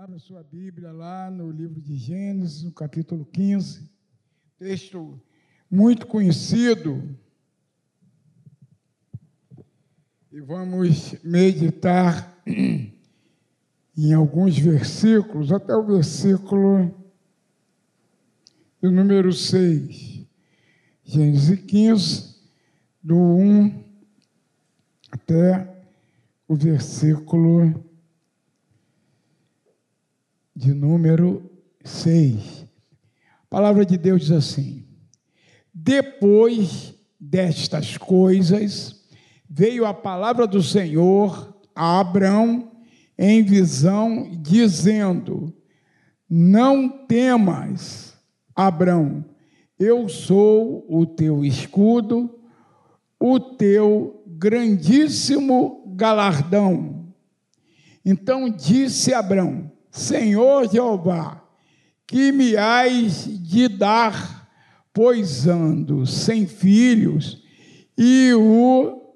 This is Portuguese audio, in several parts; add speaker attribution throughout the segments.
Speaker 1: Abra sua Bíblia lá no livro de Gênesis, no capítulo 15, texto muito conhecido. E vamos meditar em alguns versículos, até o versículo do número 6. Gênesis 15, do 1 até o versículo de número 6. A palavra de Deus diz assim: Depois destas coisas, veio a palavra do Senhor a Abrão em visão, dizendo: Não temas, Abrão, eu sou o teu escudo, o teu grandíssimo galardão. Então disse Abrão: Senhor Jeová, que me hás de dar, pois ando sem filhos, e o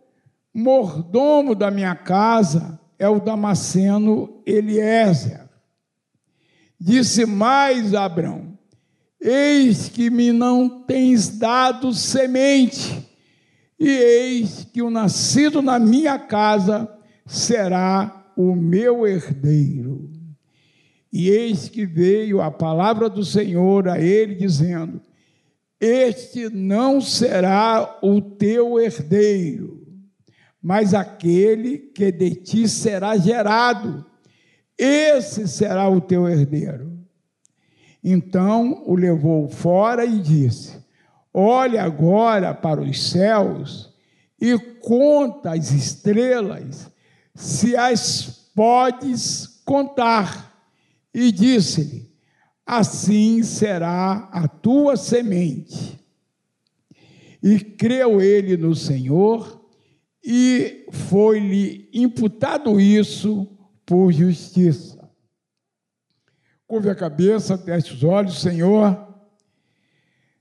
Speaker 1: mordomo da minha casa é o Damasceno Eliezer. Disse mais Abrão: Eis que me não tens dado semente, e eis que o nascido na minha casa será o meu herdeiro. E eis que veio a palavra do Senhor a ele, dizendo: Este não será o teu herdeiro, mas aquele que de ti será gerado, esse será o teu herdeiro. Então o levou fora e disse: Olhe agora para os céus e conta as estrelas, se as podes contar e disse-lhe: Assim será a tua semente. E creu ele no Senhor, e foi-lhe imputado isso por justiça. Curve a cabeça, feche os olhos, Senhor.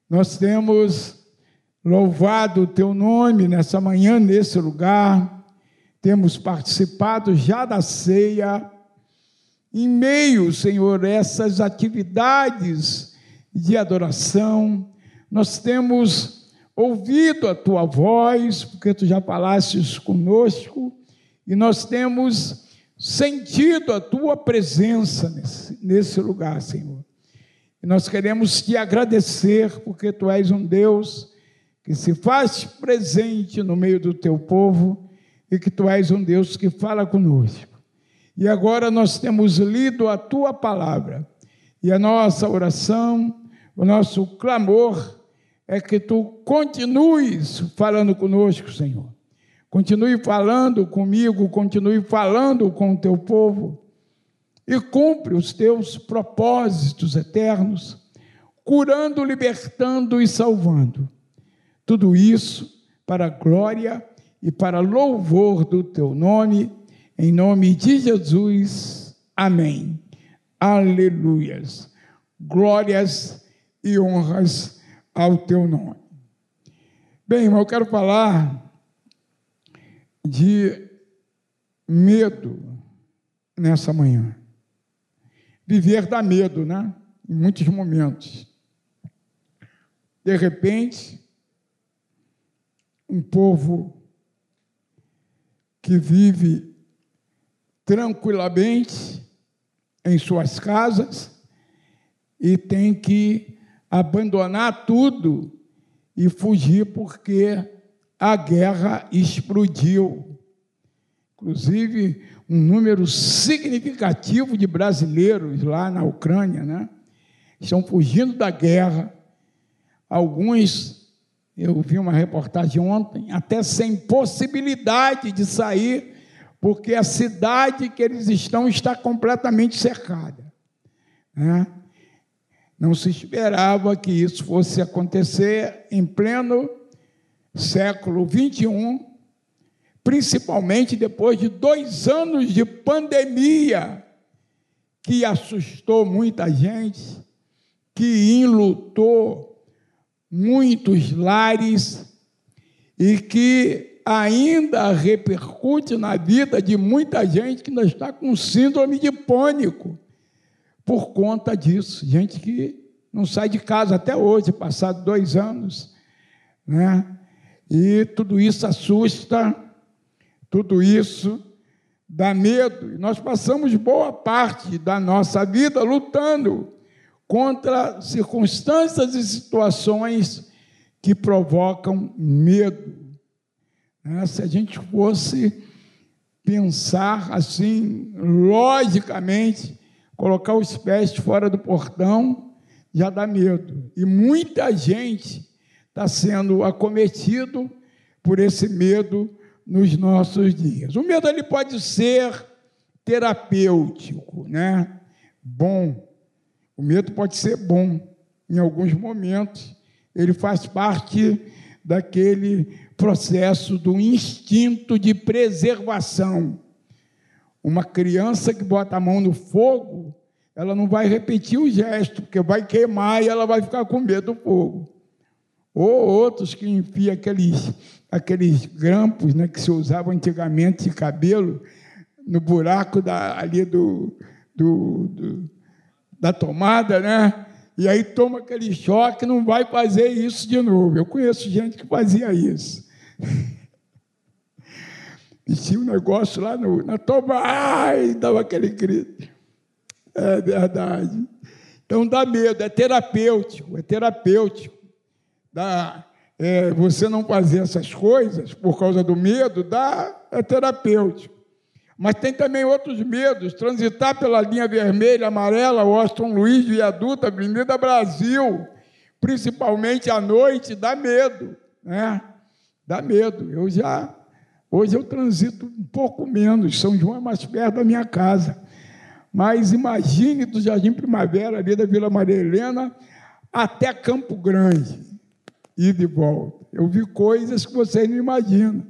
Speaker 1: Nós temos louvado o teu nome nessa manhã, nesse lugar. Temos participado já da ceia em meio, Senhor, a essas atividades de adoração, nós temos ouvido a tua voz, porque tu já falastes conosco, e nós temos sentido a tua presença nesse, nesse lugar, Senhor. E nós queremos te agradecer, porque tu és um Deus que se faz presente no meio do teu povo e que tu és um Deus que fala conosco. E agora nós temos lido a tua palavra. E a nossa oração, o nosso clamor é que tu continues falando conosco, Senhor. Continue falando comigo, continue falando com o teu povo e cumpre os teus propósitos eternos, curando, libertando e salvando. Tudo isso para a glória e para louvor do teu nome em nome de Jesus, amém. Aleluias. Glórias e honras ao teu nome. Bem, eu quero falar de medo nessa manhã. Viver dá medo, né? Em muitos momentos. De repente, um povo que vive tranquilamente em suas casas e tem que abandonar tudo e fugir porque a guerra explodiu. Inclusive, um número significativo de brasileiros lá na Ucrânia, né? Estão fugindo da guerra. Alguns, eu vi uma reportagem ontem, até sem possibilidade de sair porque a cidade que eles estão está completamente cercada. Né? Não se esperava que isso fosse acontecer em pleno século 21, principalmente depois de dois anos de pandemia que assustou muita gente, que enlutou muitos lares e que ainda repercute na vida de muita gente que ainda está com síndrome de pânico, por conta disso. Gente que não sai de casa até hoje, passado dois anos, né? E tudo isso assusta, tudo isso dá medo. E nós passamos boa parte da nossa vida lutando contra circunstâncias e situações que provocam medo. Né? Se a gente fosse pensar assim, logicamente, colocar os pés fora do portão já dá medo. E muita gente está sendo acometido por esse medo nos nossos dias. O medo ele pode ser terapêutico, né? Bom. O medo pode ser bom em alguns momentos. Ele faz parte daquele processo do instinto de preservação. Uma criança que bota a mão no fogo, ela não vai repetir o gesto, porque vai queimar e ela vai ficar com medo do fogo. Ou outros que enfiam aqueles, aqueles grampos né, que se usavam antigamente de cabelo no buraco da, ali do, do, do, da tomada, né? E aí toma aquele choque, não vai fazer isso de novo. Eu conheço gente que fazia isso. E um negócio lá no, na tomada, ai, dava aquele grito. É verdade. Então dá medo, é terapêutico, é terapêutico dá, é, você não fazer essas coisas por causa do medo, dá, é terapêutico. Mas tem também outros medos, transitar pela linha vermelha, amarela, Washington Luiz, viaduto, Avenida Brasil, principalmente à noite, dá medo, né? Dá medo. Eu já, hoje eu transito um pouco menos, São João é mais perto da minha casa. Mas imagine do Jardim Primavera, ali da Vila Maria Helena, até Campo Grande e de volta. Eu vi coisas que vocês não imaginam.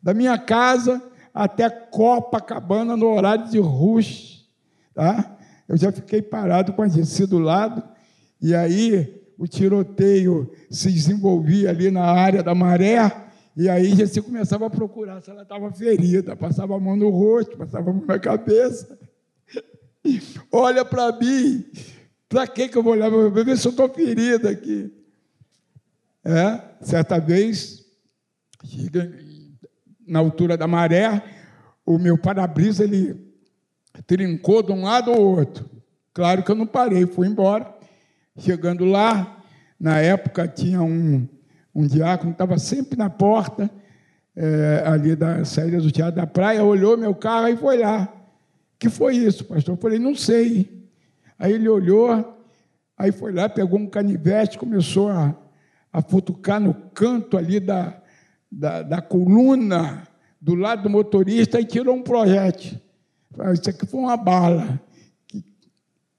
Speaker 1: Da minha casa até Copacabana no horário de rush, tá? Eu já fiquei parado com a gente do lado e aí o tiroteio se desenvolvia ali na área da maré e aí já se começava a procurar se ela estava ferida, passava a mão no rosto, passava a mão na cabeça. Olha para mim, para que eu vou olhar para ver se eu estou ferida aqui? É, certa vez, na altura da maré, o meu para-brisa ele trincou de um lado ao outro. Claro que eu não parei, fui embora. Chegando lá, na época tinha um, um diácono que estava sempre na porta, é, ali da saída do Teatro da Praia, olhou meu carro e foi lá. que foi isso, pastor? Eu falei, não sei. Aí ele olhou, aí foi lá, pegou um canivete, começou a a futucar no canto ali da, da, da coluna do lado do motorista e tirou um projétil. Isso aqui foi uma bala,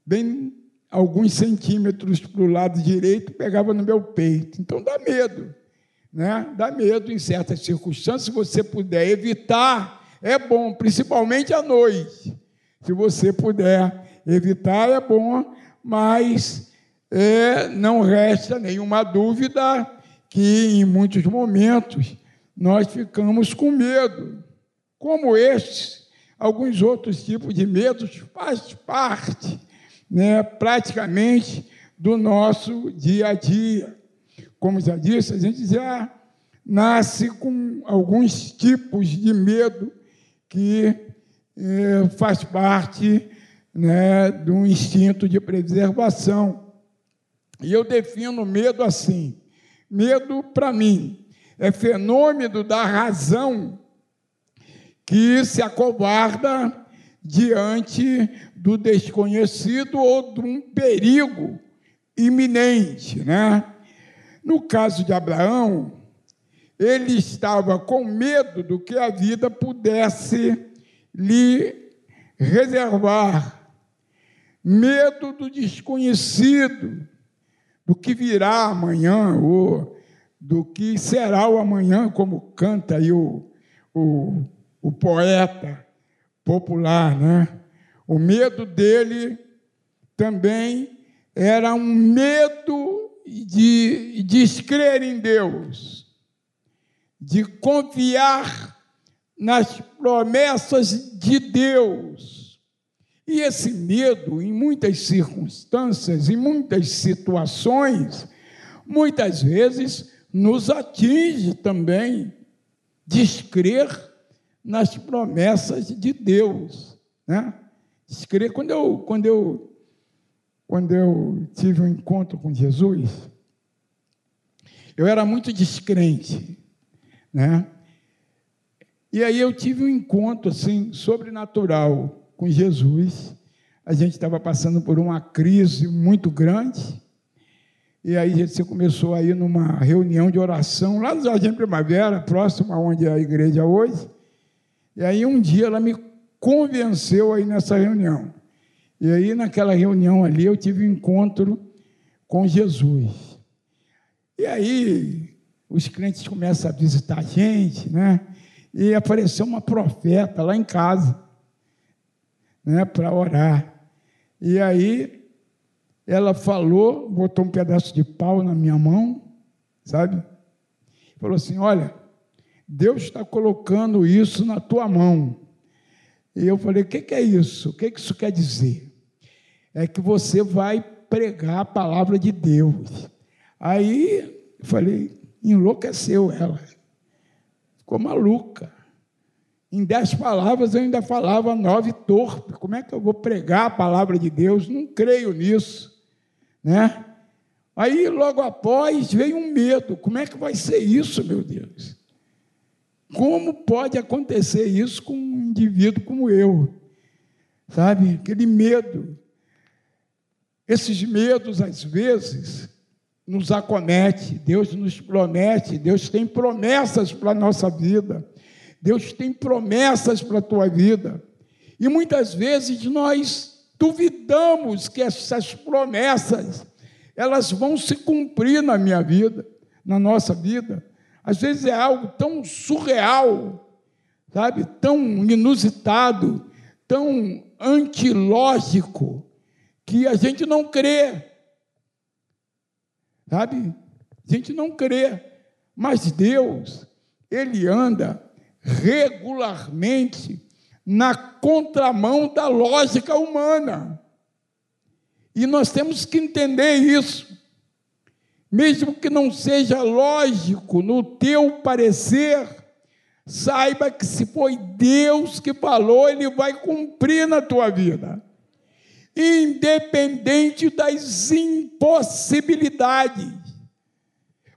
Speaker 1: bem alguns centímetros para o lado direito, pegava no meu peito. Então dá medo, né? Dá medo em certas circunstâncias. Se você puder evitar, é bom, principalmente à noite. Se você puder evitar, é bom, mas é, não resta nenhuma dúvida que em muitos momentos nós ficamos com medo. Como estes, alguns outros tipos de medos faz parte, né, praticamente, do nosso dia a dia. Como já disse, a gente já nasce com alguns tipos de medo que é, faz parte né, do instinto de preservação. E eu defino medo assim: medo, para mim, é fenômeno da razão que se acovarda diante do desconhecido ou de um perigo iminente, né? No caso de Abraão, ele estava com medo do que a vida pudesse lhe reservar, medo do desconhecido, do que virá amanhã, ou do que será o amanhã, como canta aí o, o, o poeta popular. Né? O medo dele também era um medo de descrer em Deus, de confiar nas promessas de Deus E esse medo, em muitas circunstâncias, em muitas situações, muitas vezes nos atinge também descrer nas promessas de Deus, né? Descrer quando eu quando eu quando eu tive um encontro com Jesus, eu era muito descrente, né? E aí eu tive um encontro assim sobrenatural com Jesus. A gente estava passando por uma crise muito grande. E aí você começou a ir numa reunião de oração lá no Jardim Primavera, próximo a onde é a igreja hoje. E aí um dia ela me convenceu aí nessa reunião. E aí naquela reunião ali eu tive um encontro com Jesus. E aí os crentes começam a visitar a gente, né? E apareceu uma profeta lá em casa né, para orar. E aí ela falou, botou um pedaço de pau na minha mão, sabe? Falou assim: Olha, Deus está colocando isso na tua mão. E eu falei: O que, que é isso? O que, que isso quer dizer? É que você vai pregar a palavra de Deus. Aí falei: enlouqueceu ela, ficou maluca. Em dez palavras eu ainda falava nove torpe. Como é que eu vou pregar a palavra de Deus? Não creio nisso, né? Aí logo após veio um medo. Como é que vai ser isso, meu Deus? Como pode acontecer isso com um indivíduo como eu? Sabe? Aquele medo. Esses medos, às vezes, nos acomete. Deus nos promete, Deus tem promessas para a nossa vida. Deus tem promessas para a tua vida. E muitas vezes nós duvidamos que essas promessas elas vão se cumprir na minha vida, na nossa vida. Às vezes é algo tão surreal, sabe? Tão inusitado, tão antilógico, que a gente não crê. Sabe? A gente não crê. Mas Deus, Ele anda regularmente na contramão da lógica humana. E nós temos que entender isso. Mesmo que não seja lógico no teu parecer, saiba que se foi Deus que falou, Ele vai cumprir na tua vida. Independente das impossibilidades,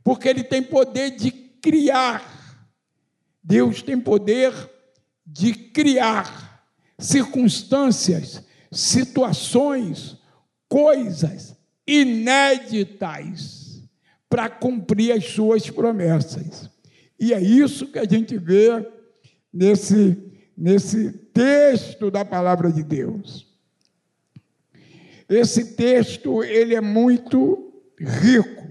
Speaker 1: porque Ele tem poder de criar Deus tem poder de criar circunstâncias, situações, coisas inéditas para cumprir as suas promessas. E é isso que a gente vê nesse, nesse texto da palavra de Deus. Esse texto ele é muito rico.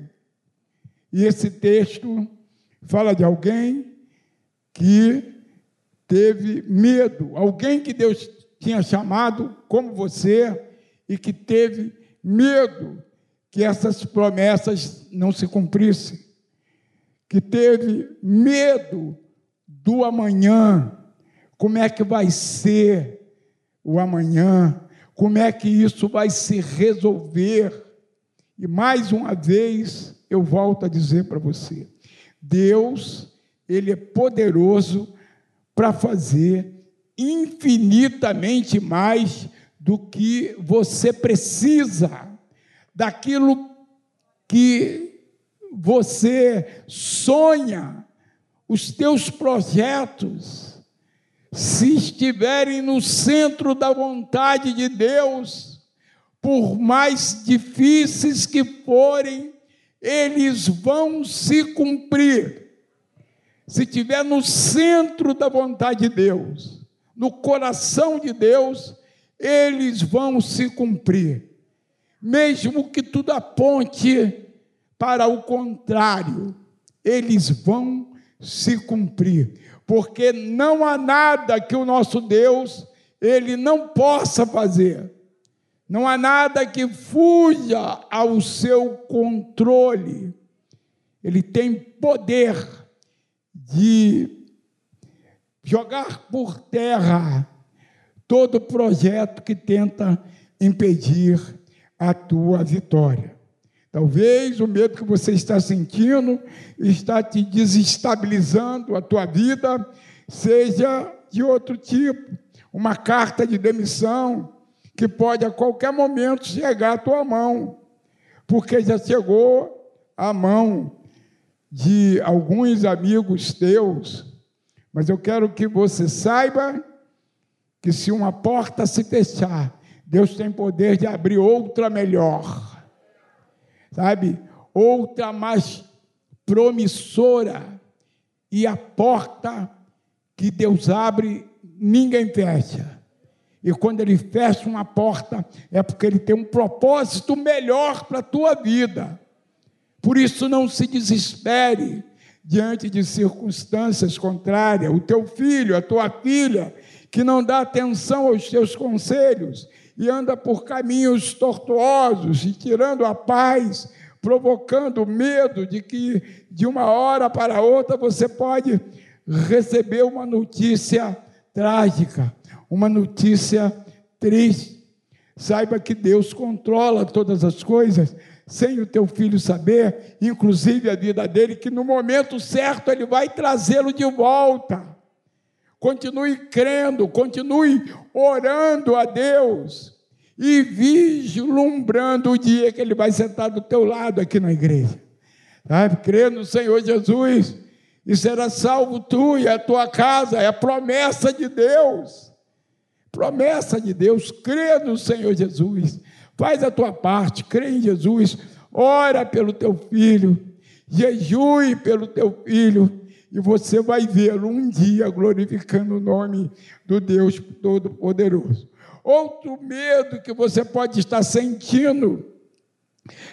Speaker 1: E esse texto fala de alguém que teve medo, alguém que Deus tinha chamado como você e que teve medo que essas promessas não se cumprissem, que teve medo do amanhã, como é que vai ser o amanhã, como é que isso vai se resolver. E mais uma vez eu volto a dizer para você: Deus ele é poderoso para fazer infinitamente mais do que você precisa, daquilo que você sonha, os teus projetos, se estiverem no centro da vontade de Deus, por mais difíceis que forem, eles vão se cumprir se estiver no centro da vontade de Deus, no coração de Deus, eles vão se cumprir. Mesmo que tudo aponte para o contrário, eles vão se cumprir. Porque não há nada que o nosso Deus ele não possa fazer. Não há nada que fuja ao seu controle. Ele tem poder de jogar por terra todo projeto que tenta impedir a tua vitória. Talvez o medo que você está sentindo está te desestabilizando a tua vida, seja de outro tipo, uma carta de demissão que pode a qualquer momento chegar à tua mão, porque já chegou à mão de alguns amigos teus, mas eu quero que você saiba que se uma porta se fechar, Deus tem poder de abrir outra melhor, sabe? Outra mais promissora. E a porta que Deus abre, ninguém fecha. E quando Ele fecha uma porta, é porque Ele tem um propósito melhor para a tua vida. Por isso, não se desespere diante de circunstâncias contrárias. O teu filho, a tua filha, que não dá atenção aos teus conselhos e anda por caminhos tortuosos e tirando a paz, provocando medo de que de uma hora para outra você pode receber uma notícia trágica, uma notícia triste. Saiba que Deus controla todas as coisas sem o teu filho saber, inclusive a vida dele, que no momento certo ele vai trazê-lo de volta. Continue crendo, continue orando a Deus e vislumbrando o dia que ele vai sentar do teu lado aqui na igreja. Sabe? Crê no Senhor Jesus e será salvo tu e a tua casa, é a promessa de Deus. Promessa de Deus, crê no Senhor Jesus. Faz a tua parte, crê em Jesus, ora pelo teu filho, jejue pelo teu filho, e você vai vê-lo um dia glorificando o nome do Deus Todo-Poderoso. Outro medo que você pode estar sentindo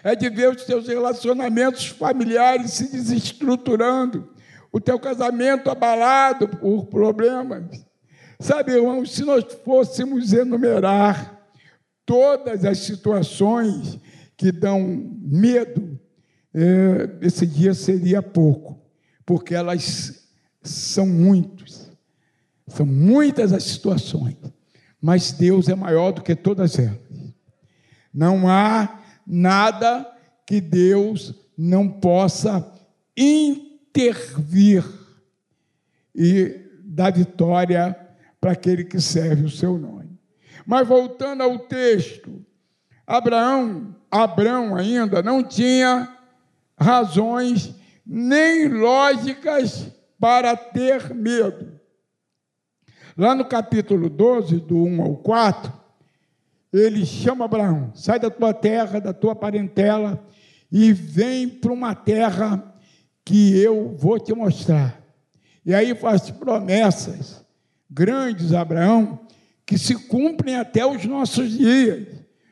Speaker 1: é de ver os seus relacionamentos familiares se desestruturando, o teu casamento abalado por problemas. Sabe, irmãos, se nós fôssemos enumerar todas as situações que dão medo, é, esse dia seria pouco, porque elas são muitos, são muitas as situações, mas Deus é maior do que todas elas. Não há nada que Deus não possa intervir e dar vitória para aquele que serve o seu nome. Mas voltando ao texto, Abraão, Abraão ainda não tinha razões nem lógicas para ter medo. Lá no capítulo 12, do 1 ao 4, ele chama Abraão: sai da tua terra, da tua parentela, e vem para uma terra que eu vou te mostrar. E aí faz promessas grandes a Abraão, que se cumprem até os nossos dias.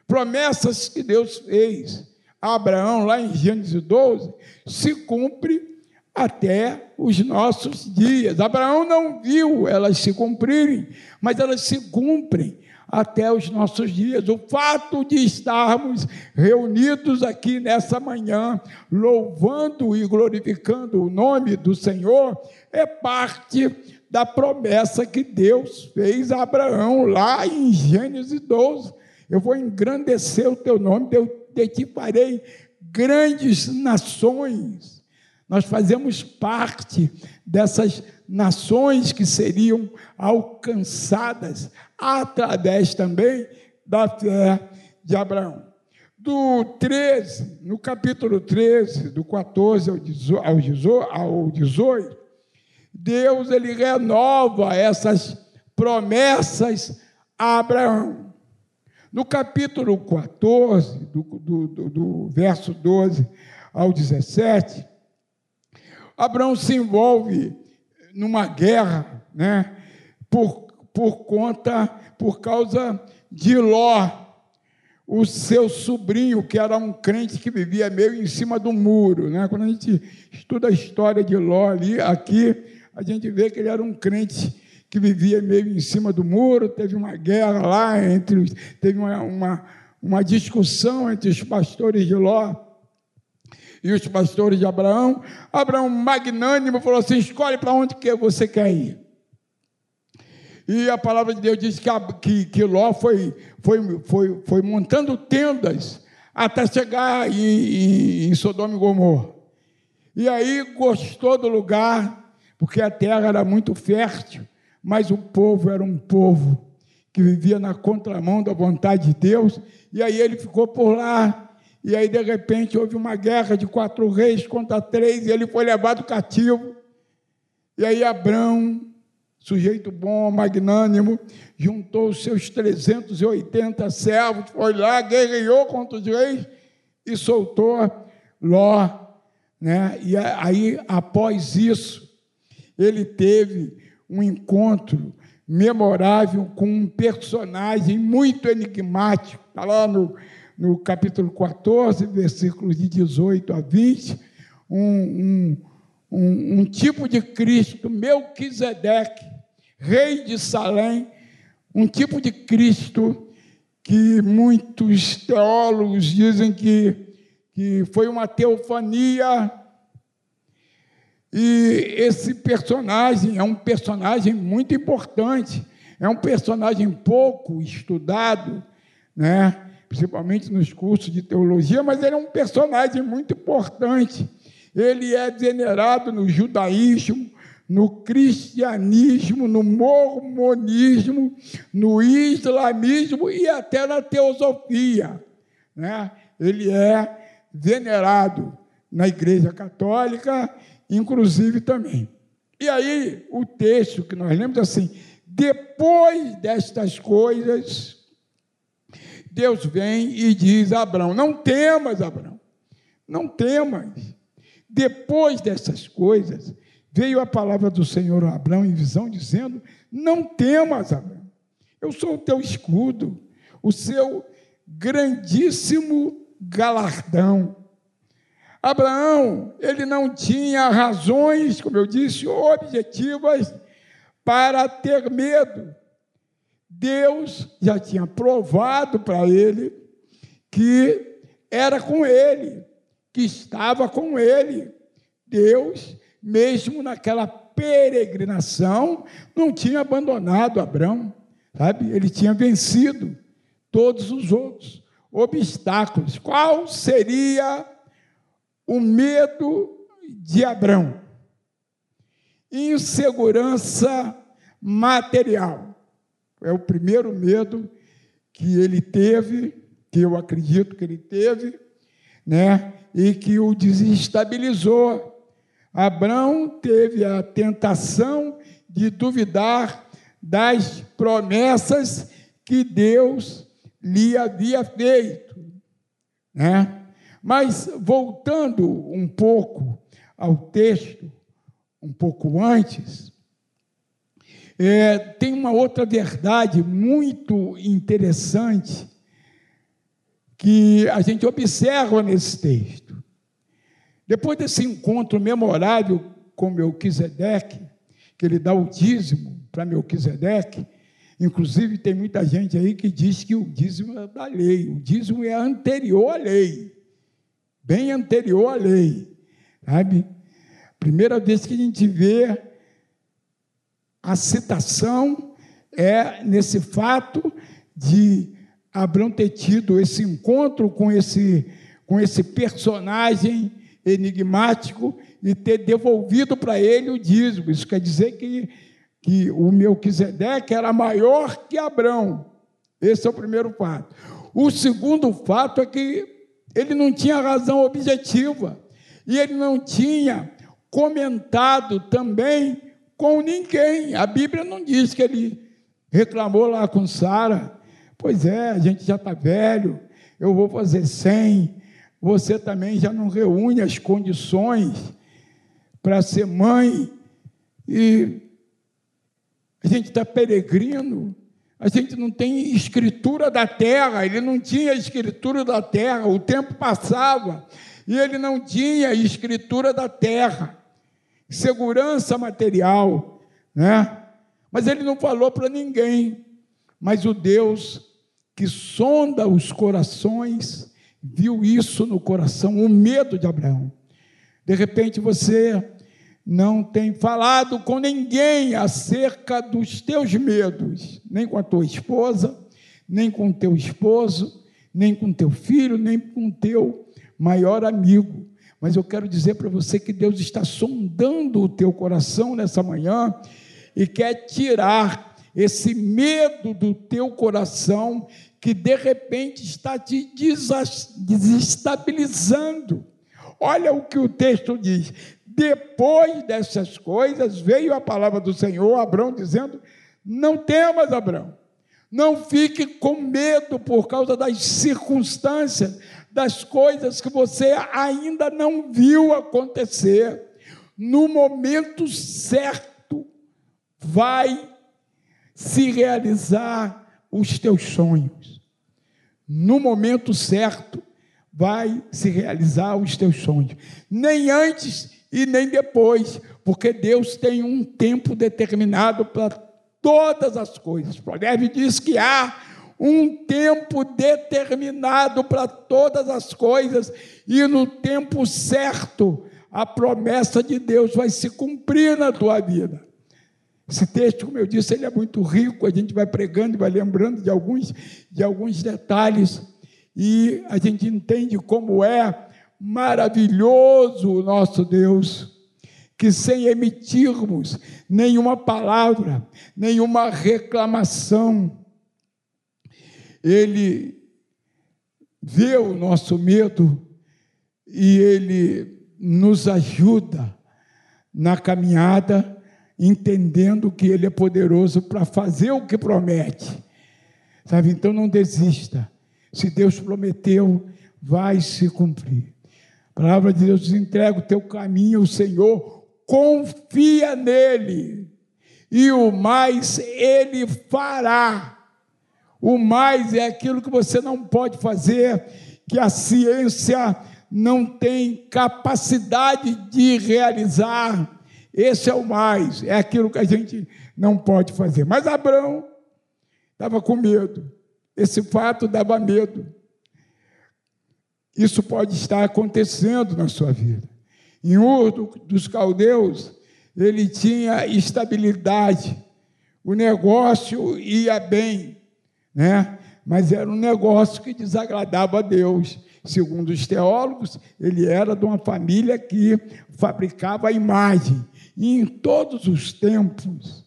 Speaker 1: Promessas que Deus fez a Abraão, lá em Gênesis 12, se cumpre até os nossos dias. Abraão não viu elas se cumprirem, mas elas se cumprem até os nossos dias. O fato de estarmos reunidos aqui nessa manhã, louvando e glorificando o nome do Senhor, é parte da promessa que Deus fez a Abraão lá em Gênesis 12. Eu vou engrandecer o teu nome, eu te farei grandes nações. Nós fazemos parte dessas nações que seriam alcançadas através também da fé de Abraão. Do 13, no capítulo 13, do 14 ao 18, Deus ele renova essas promessas a Abraão. No capítulo 14, do, do, do, do verso 12 ao 17, Abraão se envolve numa guerra, né, por, por conta, por causa de Ló, o seu sobrinho, que era um crente que vivia meio em cima do muro, né? Quando a gente estuda a história de Ló ali, aqui, a gente vê que ele era um crente que vivia meio em cima do muro, teve uma guerra lá entre teve uma, uma, uma discussão entre os pastores de Ló e os pastores de Abraão. Abraão, magnânimo, falou assim: escolhe para onde que você quer ir. E a palavra de Deus diz que, que, que Ló foi, foi, foi, foi montando tendas até chegar em, em, em Sodoma e Gomorra. E aí gostou do lugar, porque a terra era muito fértil, mas o povo era um povo que vivia na contramão da vontade de Deus, e aí ele ficou por lá. E aí, de repente, houve uma guerra de quatro reis contra três, e ele foi levado cativo. E aí, Abraão sujeito bom, magnânimo, juntou os seus 380 servos, foi lá, guerreou contra os reis e soltou Ló. Né? E aí, após isso, ele teve um encontro memorável com um personagem muito enigmático. Está lá no, no capítulo 14, versículos de 18 a 20, um, um, um, um tipo de Cristo, Melquisedeque, rei de Salém, um tipo de Cristo que muitos teólogos dizem que, que foi uma teofania. E esse personagem é um personagem muito importante, é um personagem pouco estudado, né? principalmente nos cursos de teologia, mas ele é um personagem muito importante. Ele é venerado no judaísmo, no cristianismo, no mormonismo, no islamismo e até na teosofia. Né? Ele é venerado na Igreja Católica, inclusive também. E aí, o texto que nós lemos assim: depois destas coisas, Deus vem e diz a Abraão: Não temas, Abraão, não temas. Depois dessas coisas, veio a palavra do Senhor a Abraão em visão, dizendo: Não temas, Abraão, eu sou o teu escudo, o seu grandíssimo galardão. Abraão, ele não tinha razões, como eu disse, objetivas para ter medo. Deus já tinha provado para ele que era com ele, que estava com ele. Deus mesmo naquela peregrinação, não tinha abandonado Abraão, sabe? Ele tinha vencido todos os outros obstáculos. Qual seria o medo de Abraão? Insegurança material. É o primeiro medo que ele teve, que eu acredito que ele teve, né? E que o desestabilizou Abraão teve a tentação de duvidar das promessas que Deus lhe havia feito. Né? Mas, voltando um pouco ao texto, um pouco antes, é, tem uma outra verdade muito interessante que a gente observa nesse texto. Depois desse encontro memorável com Melquisedeque, que ele dá o dízimo para Melquisedeque, inclusive tem muita gente aí que diz que o dízimo é da lei, o dízimo é anterior à lei, bem anterior à lei, sabe? Primeira vez que a gente vê a citação é nesse fato de Abraão ter tido esse encontro com esse, com esse personagem enigmático e ter devolvido para ele o dízimo. Isso quer dizer que, que o Melquisedeque era maior que Abrão. Esse é o primeiro fato. O segundo fato é que ele não tinha razão objetiva e ele não tinha comentado também com ninguém. A Bíblia não diz que ele reclamou lá com Sara. Pois é, a gente já está velho, eu vou fazer cem, você também já não reúne as condições para ser mãe e a gente está peregrino, a gente não tem escritura da terra, ele não tinha escritura da terra, o tempo passava e ele não tinha escritura da terra, segurança material, né? Mas ele não falou para ninguém, mas o Deus que sonda os corações, viu isso no coração, o medo de Abraão. De repente você não tem falado com ninguém acerca dos teus medos, nem com a tua esposa, nem com o teu esposo, nem com teu filho, nem com teu maior amigo. Mas eu quero dizer para você que Deus está sondando o teu coração nessa manhã e quer tirar esse medo do teu coração que de repente está te desestabilizando. Olha o que o texto diz: depois dessas coisas, veio a palavra do Senhor a Abraão dizendo: Não temas, Abraão, não fique com medo por causa das circunstâncias, das coisas que você ainda não viu acontecer. No momento certo, vai se realizar os teus sonhos. No momento certo, vai se realizar os teus sonhos. Nem antes e nem depois, porque Deus tem um tempo determinado para todas as coisas. O provérbio diz que há um tempo determinado para todas as coisas, e no tempo certo a promessa de Deus vai se cumprir na tua vida. Esse texto, como eu disse, ele é muito rico, a gente vai pregando e vai lembrando de alguns, de alguns detalhes, e a gente entende como é maravilhoso o nosso Deus, que sem emitirmos nenhuma palavra, nenhuma reclamação, Ele vê o nosso medo e Ele nos ajuda na caminhada, entendendo que Ele é poderoso para fazer o que promete. Sabe? Então não desista. Se Deus prometeu, vai se cumprir. Palavra de Deus diz: entrega o teu caminho ao Senhor, confia nele, e o mais ele fará. O mais é aquilo que você não pode fazer, que a ciência não tem capacidade de realizar. Esse é o mais, é aquilo que a gente não pode fazer. Mas Abraão estava com medo, esse fato dava medo. Isso pode estar acontecendo na sua vida. Em Ur dos Caldeus, ele tinha estabilidade, o negócio ia bem, né? mas era um negócio que desagradava a Deus. Segundo os teólogos, ele era de uma família que fabricava a imagem. E em todos os tempos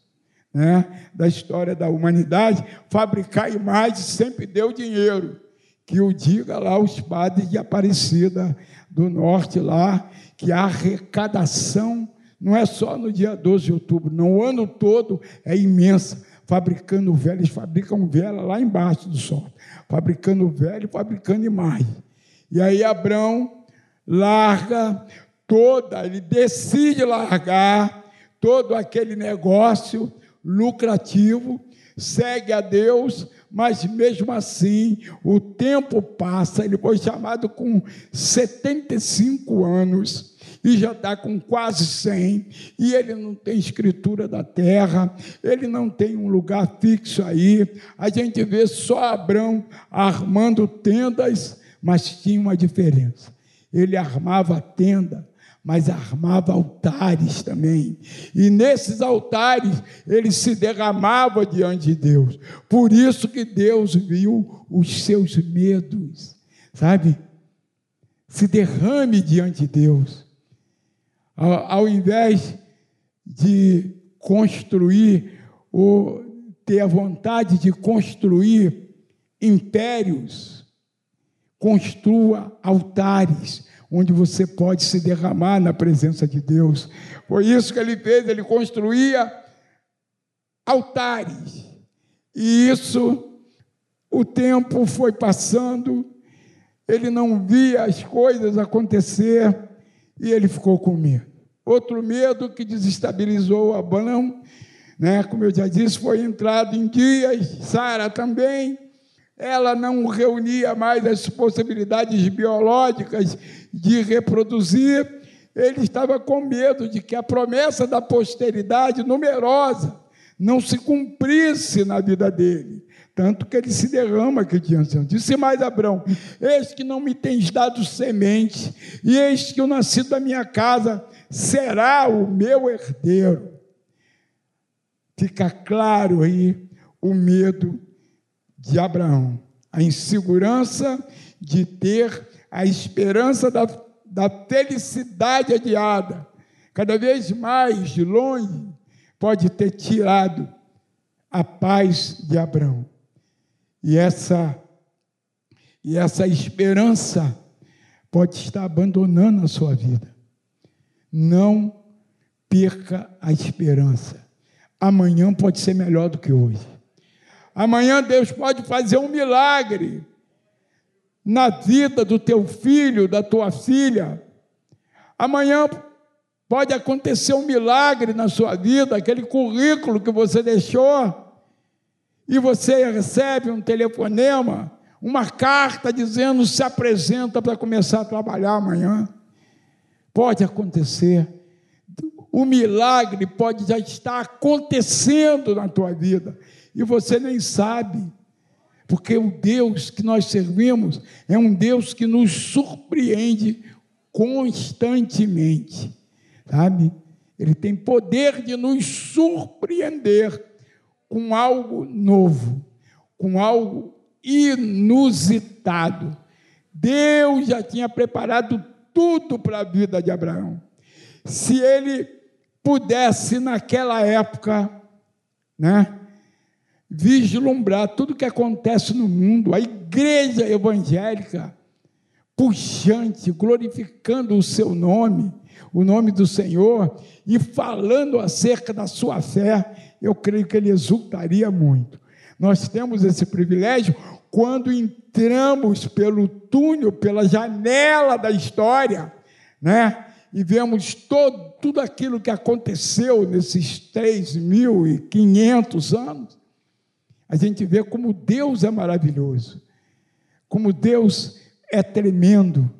Speaker 1: né, da história da humanidade, fabricar imagem sempre deu dinheiro que o diga lá os padres de Aparecida do Norte lá, que a arrecadação não é só no dia 12 de outubro, não, o ano todo é imensa. Fabricando velho, eles fabricam vela lá embaixo do sol, fabricando velho, fabricando imagem. E aí Abraão larga toda, ele decide largar todo aquele negócio lucrativo, segue a Deus, mas mesmo assim o tempo passa. Ele foi chamado com 75 anos e já está com quase 100, e ele não tem escritura da terra, ele não tem um lugar fixo aí. A gente vê só Abraão armando tendas, mas tinha uma diferença. Ele armava tenda mas armava altares também. E nesses altares ele se derramava diante de Deus. Por isso que Deus viu os seus medos, sabe? Se derrame diante de Deus. Ao, invés de construir ou ter a vontade de construir impérios, construa altares onde você pode se derramar na presença de Deus. Foi isso que ele fez, ele construía altares. E isso, o tempo foi passando, ele não via as coisas acontecer e ele ficou com medo. Outro medo que desestabilizou Abraão, né, como eu já disse, foi entrado em dias, Sara também, ela não reunia mais as possibilidades biológicas de reproduzir, ele estava com medo de que a promessa da posteridade numerosa não se cumprisse na vida dele. Tanto que ele se derrama aqui diante. Disse mais Abraão: Eis que não me tens dado semente, e eis que o nascido da minha casa será o meu herdeiro. Fica claro aí o medo de Abraão, a insegurança de ter a esperança da, da felicidade adiada, cada vez mais de longe, pode ter tirado a paz de Abraão. E essa e essa esperança pode estar abandonando a sua vida. Não perca a esperança. Amanhã pode ser melhor do que hoje. Amanhã Deus pode fazer um milagre na vida do teu filho, da tua filha. Amanhã pode acontecer um milagre na sua vida, aquele currículo que você deixou, e você recebe um telefonema, uma carta dizendo se apresenta para começar a trabalhar amanhã. Pode acontecer. O milagre pode já estar acontecendo na tua vida e você nem sabe. Porque o Deus que nós servimos é um Deus que nos surpreende constantemente, sabe? Ele tem poder de nos surpreender com algo novo, com algo inusitado. Deus já tinha preparado tudo para a vida de Abraão. Se ele pudesse, naquela época, né, vislumbrar tudo que acontece no mundo, a igreja evangélica, puxante, glorificando o seu nome, o nome do Senhor, e falando acerca da sua fé, eu creio que ele exultaria muito. Nós temos esse privilégio quando entramos pelo túnel, pela janela da história, né? E vemos todo, tudo aquilo que aconteceu nesses 3.500 anos. A gente vê como Deus é maravilhoso, como Deus é tremendo,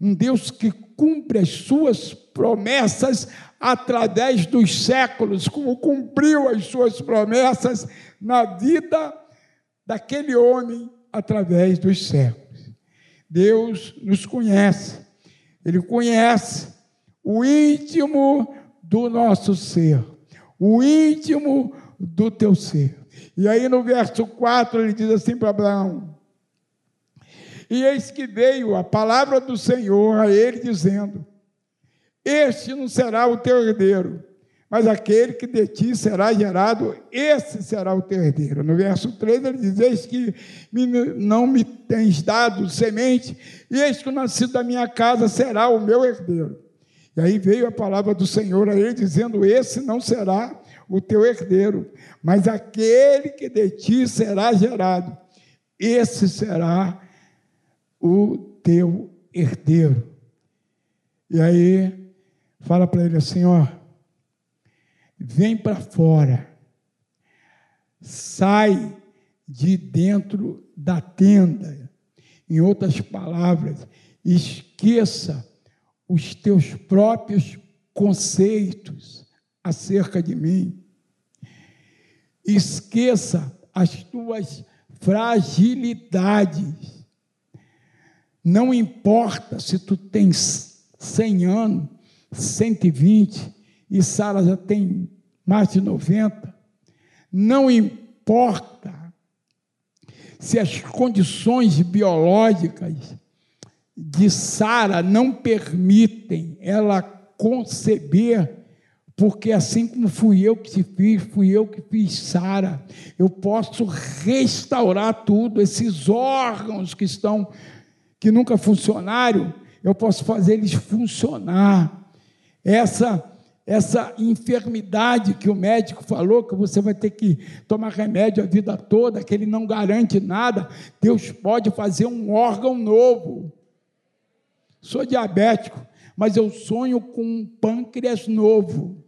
Speaker 1: um Deus que cumpre as suas promessas através dos séculos, como cumpriu as suas promessas na vida daquele homem através dos séculos. Deus nos conhece, Ele conhece o íntimo do nosso ser, o íntimo do teu ser. E aí no verso 4 ele diz assim para Abraão: E eis que veio a palavra do Senhor a ele, dizendo: Este não será o teu herdeiro, mas aquele que de ti será gerado, esse será o teu herdeiro. No verso 3 ele diz: Eis que não me tens dado semente, e eis que o nascido da minha casa será o meu herdeiro. E aí veio a palavra do Senhor a ele, dizendo: Esse não será o teu herdeiro, mas aquele que de ti será gerado, esse será o teu herdeiro. E aí fala para ele assim: Ó vem para fora, sai de dentro da tenda. Em outras palavras, esqueça os teus próprios conceitos acerca de mim. Esqueça as tuas fragilidades. Não importa se tu tens 100 anos, 120, e Sara já tem mais de 90. Não importa se as condições biológicas de Sara não permitem ela conceber, porque assim como fui eu que te fiz, fui eu que fiz Sara, eu posso restaurar tudo, esses órgãos que estão, que nunca funcionaram, eu posso fazer eles funcionar. Essa essa enfermidade que o médico falou que você vai ter que tomar remédio a vida toda, que ele não garante nada, Deus pode fazer um órgão novo. Sou diabético, mas eu sonho com um pâncreas novo,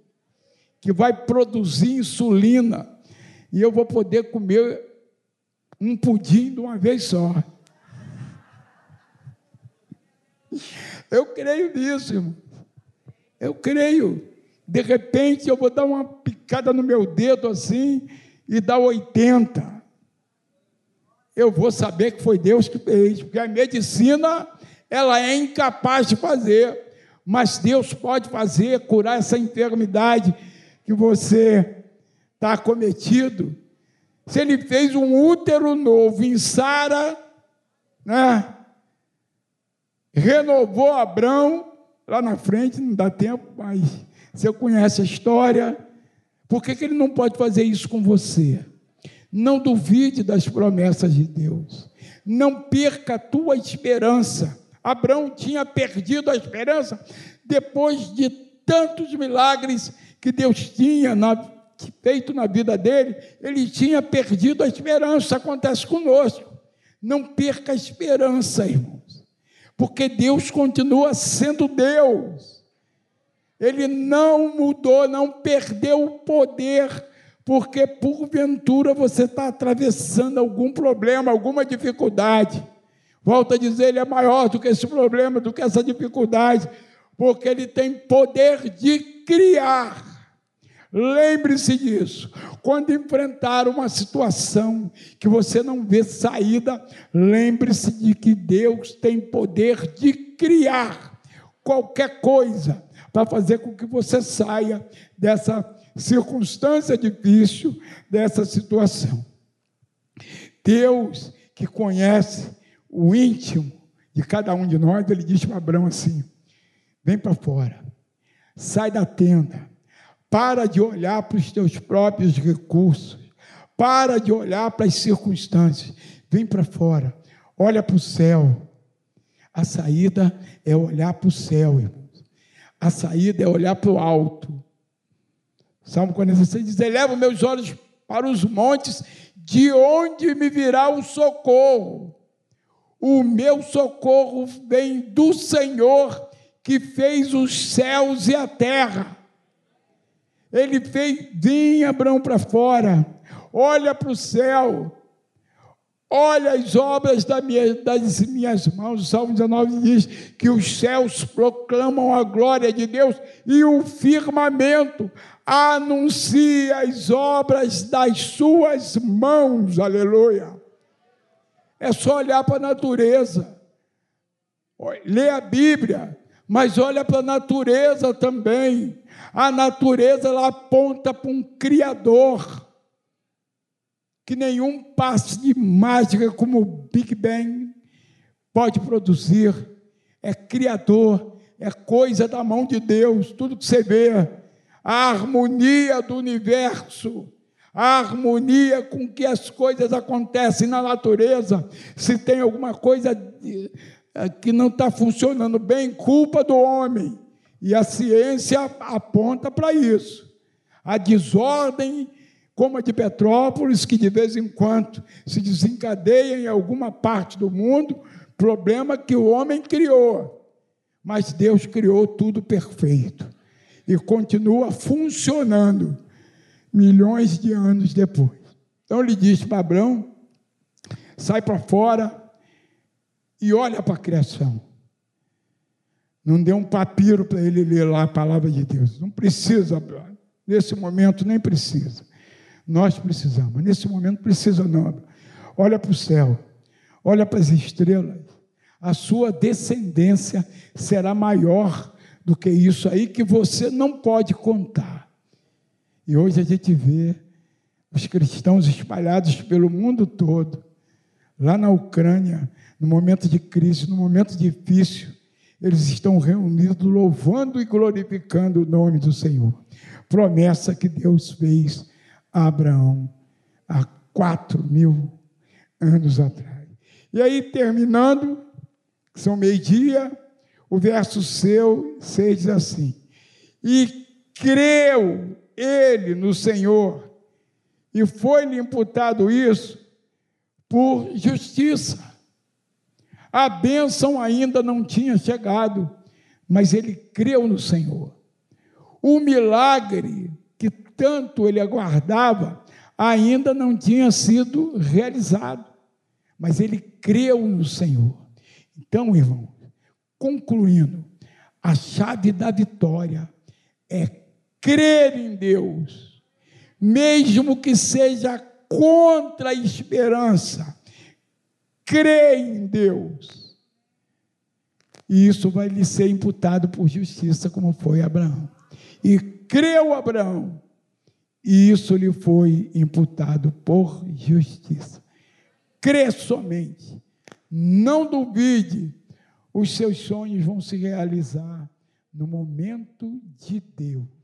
Speaker 1: que vai produzir insulina, e eu vou poder comer um pudim de uma vez só. Eu creio nisso, irmão. Eu creio. De repente eu vou dar uma picada no meu dedo assim e dar 80. Eu vou saber que foi Deus que fez, porque a medicina ela é incapaz de fazer. mas Deus pode fazer, curar essa enfermidade que você está cometido. Se ele fez um útero novo em Sara, né? Renovou Abraão, lá na frente, não dá tempo, mas você conhece a história. Por que, que ele não pode fazer isso com você? Não duvide das promessas de Deus. Não perca a tua esperança. Abraão tinha perdido a esperança depois de tantos milagres que Deus tinha na, feito na vida dele, ele tinha perdido a esperança. Acontece conosco. Não perca a esperança, irmãos, porque Deus continua sendo Deus. Ele não mudou, não perdeu o poder, porque porventura você está atravessando algum problema, alguma dificuldade. Volto a dizer, ele é maior do que esse problema, do que essa dificuldade, porque ele tem poder de criar. Lembre-se disso. Quando enfrentar uma situação que você não vê saída, lembre-se de que Deus tem poder de criar qualquer coisa para fazer com que você saia dessa circunstância difícil, dessa situação. Deus que conhece o íntimo de cada um de nós, ele diz para Abraão assim: vem para fora, sai da tenda, para de olhar para os teus próprios recursos, para de olhar para as circunstâncias, vem para fora, olha para o céu. A saída é olhar para o céu, irmãos. A saída é olhar para o alto. Salmo 46 diz: Eleva meus olhos para os montes, de onde me virá o socorro? O meu socorro vem do Senhor que fez os céus e a terra. Ele fez, vinha Abraão para fora, olha para o céu, olha as obras das minhas, das minhas mãos. O Salmo 19 diz que os céus proclamam a glória de Deus e o firmamento anuncia as obras das suas mãos. Aleluia. É só olhar para a natureza, ler a Bíblia, mas olha para a natureza também. A natureza ela aponta para um Criador, que nenhum passe de mágica como o Big Bang pode produzir. É Criador, é coisa da mão de Deus, tudo que você vê, a harmonia do universo a harmonia com que as coisas acontecem na natureza. Se tem alguma coisa eh, que não está funcionando bem, culpa do homem. E a ciência aponta para isso. A desordem, como a de Petrópolis, que de vez em quando se desencadeia em alguma parte do mundo, problema que o homem criou. Mas Deus criou tudo perfeito e continua funcionando milhões de anos depois. Então ele diz para Abraão: sai para fora e olha para a criação. Não dê um papiro para ele ler lá a palavra de Deus. Não precisa, nesse momento nem precisa. Nós precisamos, nesse momento precisa não. Olha para o céu, olha para as estrelas. A sua descendência será maior do que isso aí que você não pode contar. E hoje a gente vê os cristãos espalhados pelo mundo todo, lá na Ucrânia, no momento de crise, no momento difícil, eles estão reunidos louvando e glorificando o nome do Senhor. Promessa que Deus fez a Abraão há quatro mil anos atrás. E aí, terminando, são meio-dia, o verso seu 6 diz assim: E creu ele no Senhor, e foi-lhe imputado isso por justiça. A bênção ainda não tinha chegado, mas ele creu no Senhor. O milagre que tanto ele aguardava ainda não tinha sido realizado, mas ele creu no Senhor. Então, irmão, concluindo, a chave da vitória é crer em Deus, mesmo que seja contra a esperança, crê em Deus. e isso vai lhe ser imputado por justiça, como foi Abraão. E creu Abraão, e isso lhe foi imputado por justiça. Crê somente, não duvide, os seus sonhos vão se realizar no momento de Deus.